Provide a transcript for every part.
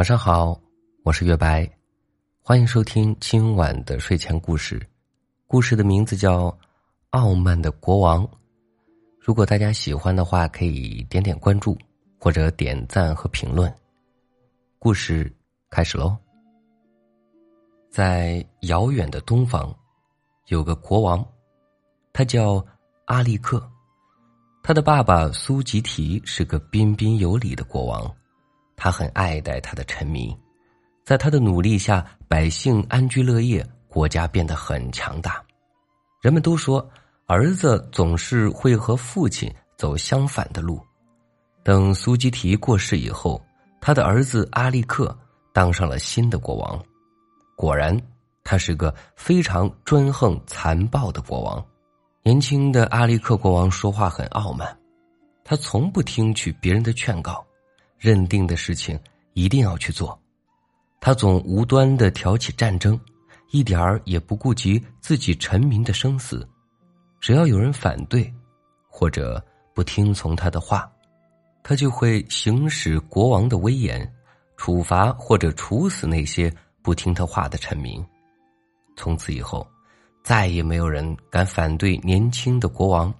晚上好，我是月白，欢迎收听今晚的睡前故事。故事的名字叫《傲慢的国王》。如果大家喜欢的话，可以点点关注或者点赞和评论。故事开始喽。在遥远的东方，有个国王，他叫阿利克。他的爸爸苏吉提是个彬彬有礼的国王。他很爱戴他的臣民，在他的努力下，百姓安居乐业，国家变得很强大。人们都说，儿子总是会和父亲走相反的路。等苏基提过世以后，他的儿子阿利克当上了新的国王。果然，他是个非常专横残暴的国王。年轻的阿利克国王说话很傲慢，他从不听取别人的劝告。认定的事情一定要去做，他总无端的挑起战争，一点儿也不顾及自己臣民的生死。只要有人反对，或者不听从他的话，他就会行使国王的威严，处罚或者处死那些不听他话的臣民。从此以后，再也没有人敢反对年轻的国王，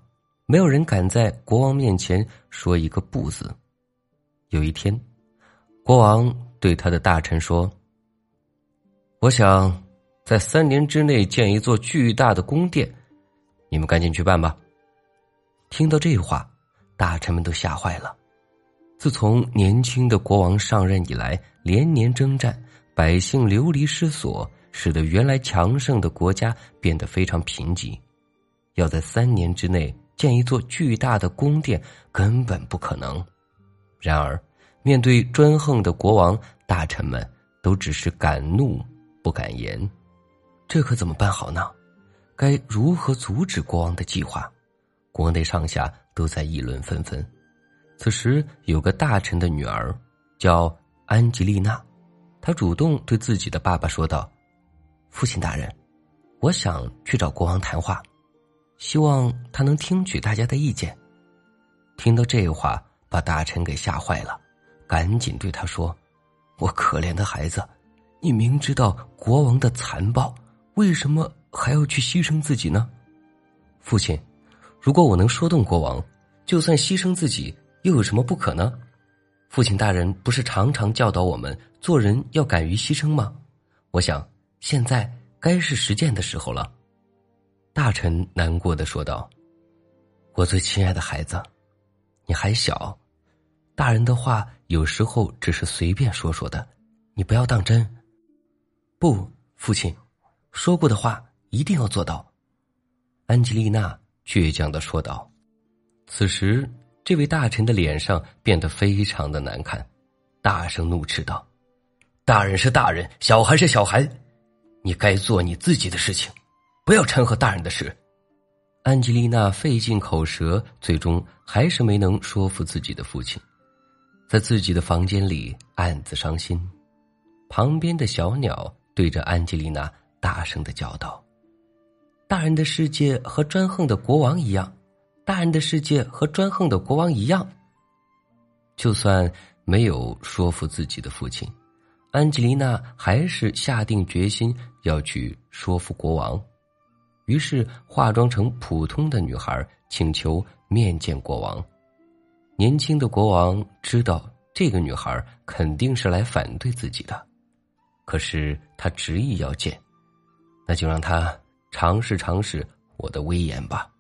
没有人敢在国王面前说一个不字。有一天，国王对他的大臣说：“我想在三年之内建一座巨大的宫殿，你们赶紧去办吧。”听到这话，大臣们都吓坏了。自从年轻的国王上任以来，连年征战，百姓流离失所，使得原来强盛的国家变得非常贫瘠。要在三年之内建一座巨大的宫殿，根本不可能。然而，面对专横的国王，大臣们都只是敢怒不敢言。这可怎么办好呢？该如何阻止国王的计划？国内上下都在议论纷纷。此时，有个大臣的女儿叫安吉丽娜，她主动对自己的爸爸说道：“父亲大人，我想去找国王谈话，希望他能听取大家的意见。”听到这话。把大臣给吓坏了，赶紧对他说：“我可怜的孩子，你明知道国王的残暴，为什么还要去牺牲自己呢？”父亲，如果我能说动国王，就算牺牲自己，又有什么不可呢？父亲大人不是常常教导我们做人要敢于牺牲吗？我想现在该是实践的时候了。”大臣难过的说道：“我最亲爱的孩子。”你还小，大人的话有时候只是随便说说的，你不要当真。不，父亲，说过的话一定要做到。安吉丽娜倔强的说道。此时，这位大臣的脸上变得非常的难看，大声怒斥道：“大人是大人，小孩是小孩，你该做你自己的事情，不要掺和大人的事。”安吉丽娜费尽口舌，最终还是没能说服自己的父亲，在自己的房间里暗自伤心。旁边的小鸟对着安吉丽娜大声的叫道：“大人的世界和专横的国王一样，大人的世界和专横的国王一样。”就算没有说服自己的父亲，安吉丽娜还是下定决心要去说服国王。于是化妆成普通的女孩，请求面见国王。年轻的国王知道这个女孩肯定是来反对自己的，可是他执意要见，那就让他尝试尝试我的威严吧。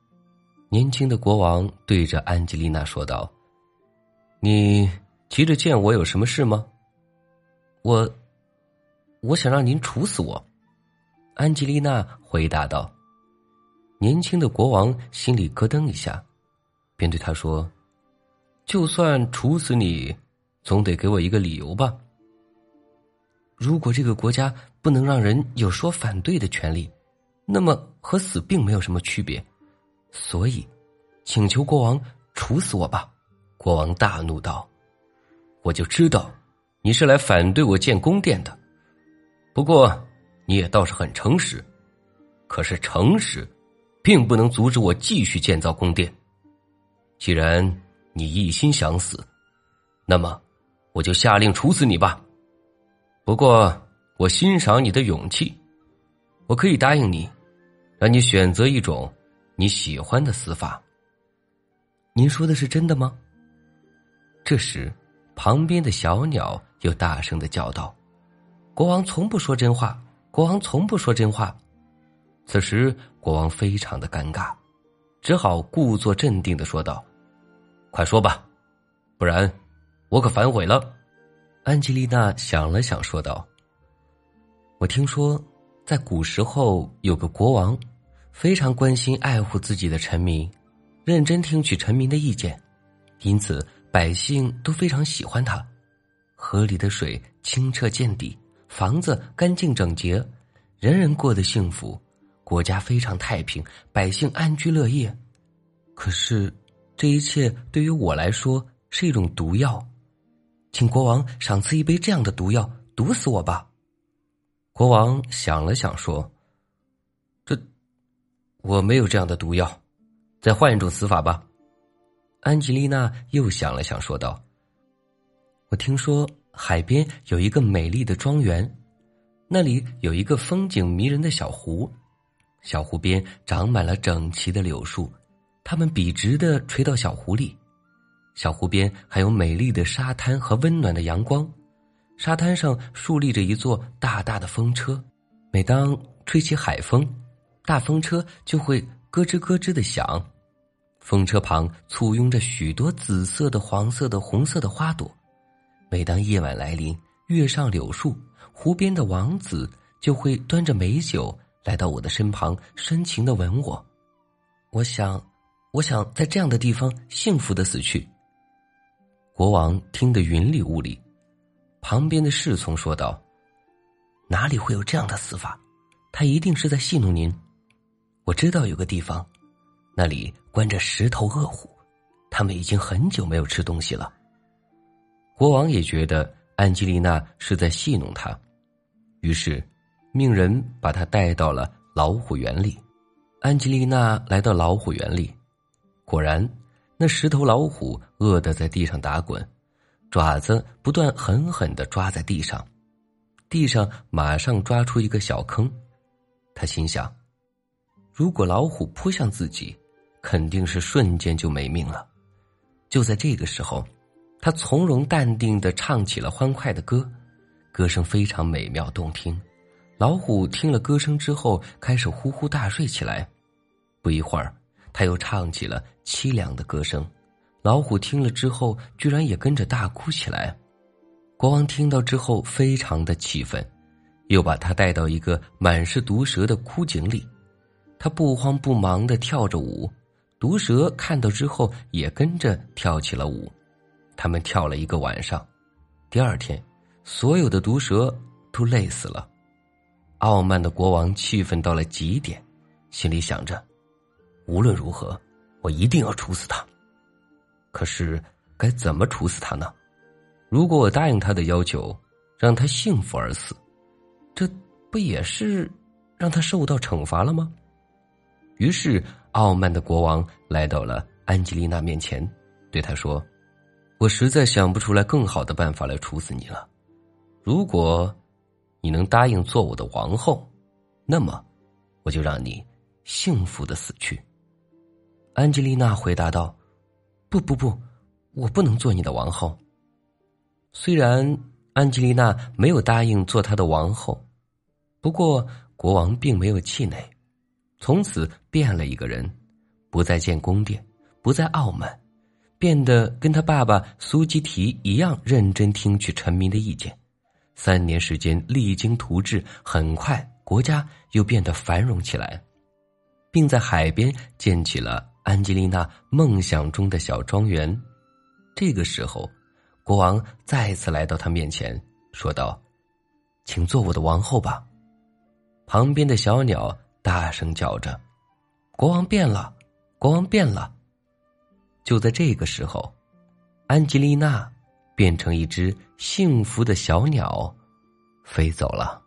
年轻的国王对着安吉丽娜说道：“你急着见我有什么事吗？”我，我想让您处死我。”安吉丽娜回答道。年轻的国王心里咯噔一下，便对他说：“就算处死你，总得给我一个理由吧。如果这个国家不能让人有说反对的权利，那么和死并没有什么区别。所以，请求国王处死我吧。”国王大怒道：“我就知道你是来反对我建宫殿的。不过，你也倒是很诚实。可是诚实。”并不能阻止我继续建造宫殿。既然你一心想死，那么我就下令处死你吧。不过我欣赏你的勇气，我可以答应你，让你选择一种你喜欢的死法。您说的是真的吗？这时，旁边的小鸟又大声的叫道：“国王从不说真话，国王从不说真话。”此时，国王非常的尴尬，只好故作镇定的说道：“快说吧，不然我可反悔了。”安吉丽娜想了想，说道：“我听说，在古时候有个国王，非常关心爱护自己的臣民，认真听取臣民的意见，因此百姓都非常喜欢他。河里的水清澈见底，房子干净整洁，人人过得幸福，国家非常太平，百姓安居乐业。可是，这一切对于我来说是一种毒药。”请国王赏赐一杯这样的毒药，毒死我吧。国王想了想，说：“这我没有这样的毒药，再换一种死法吧。”安吉丽娜又想了想，说道：“我听说海边有一个美丽的庄园，那里有一个风景迷人的小湖，小湖边长满了整齐的柳树，它们笔直的垂到小湖里。”小湖边还有美丽的沙滩和温暖的阳光，沙滩上竖立着一座大大的风车，每当吹起海风，大风车就会咯吱咯吱的响。风车旁簇拥着许多紫色的、黄色的、红色的花朵。每当夜晚来临，月上柳树，湖边的王子就会端着美酒来到我的身旁，深情的吻我。我想，我想在这样的地方幸福的死去。国王听得云里雾里，旁边的侍从说道：“哪里会有这样的死法？他一定是在戏弄您。我知道有个地方，那里关着十头恶虎，他们已经很久没有吃东西了。”国王也觉得安吉丽娜是在戏弄他，于是命人把他带到了老虎园里。安吉丽娜来到老虎园里，果然。那十头老虎饿得在地上打滚，爪子不断狠狠的抓在地上，地上马上抓出一个小坑。他心想：如果老虎扑向自己，肯定是瞬间就没命了。就在这个时候，他从容淡定的唱起了欢快的歌，歌声非常美妙动听。老虎听了歌声之后，开始呼呼大睡起来。不一会儿。他又唱起了凄凉的歌声，老虎听了之后，居然也跟着大哭起来。国王听到之后，非常的气愤，又把他带到一个满是毒蛇的枯井里。他不慌不忙的跳着舞，毒蛇看到之后也跟着跳起了舞。他们跳了一个晚上，第二天，所有的毒蛇都累死了。傲慢的国王气愤到了极点，心里想着。无论如何，我一定要处死他。可是，该怎么处死他呢？如果我答应他的要求，让他幸福而死，这不也是让他受到惩罚了吗？于是，傲慢的国王来到了安吉丽娜面前，对他说：“我实在想不出来更好的办法来处死你了。如果你能答应做我的王后，那么我就让你幸福的死去。”安吉丽娜回答道：“不不不，我不能做你的王后。”虽然安吉丽娜没有答应做他的王后，不过国王并没有气馁，从此变了一个人，不再建宫殿，不再傲慢，变得跟他爸爸苏基提一样认真听取臣民的意见。三年时间励精图治，很快国家又变得繁荣起来，并在海边建起了。安吉丽娜梦想中的小庄园，这个时候，国王再次来到她面前，说道：“请做我的王后吧。”旁边的小鸟大声叫着：“国王变了，国王变了。”就在这个时候，安吉丽娜变成一只幸福的小鸟，飞走了。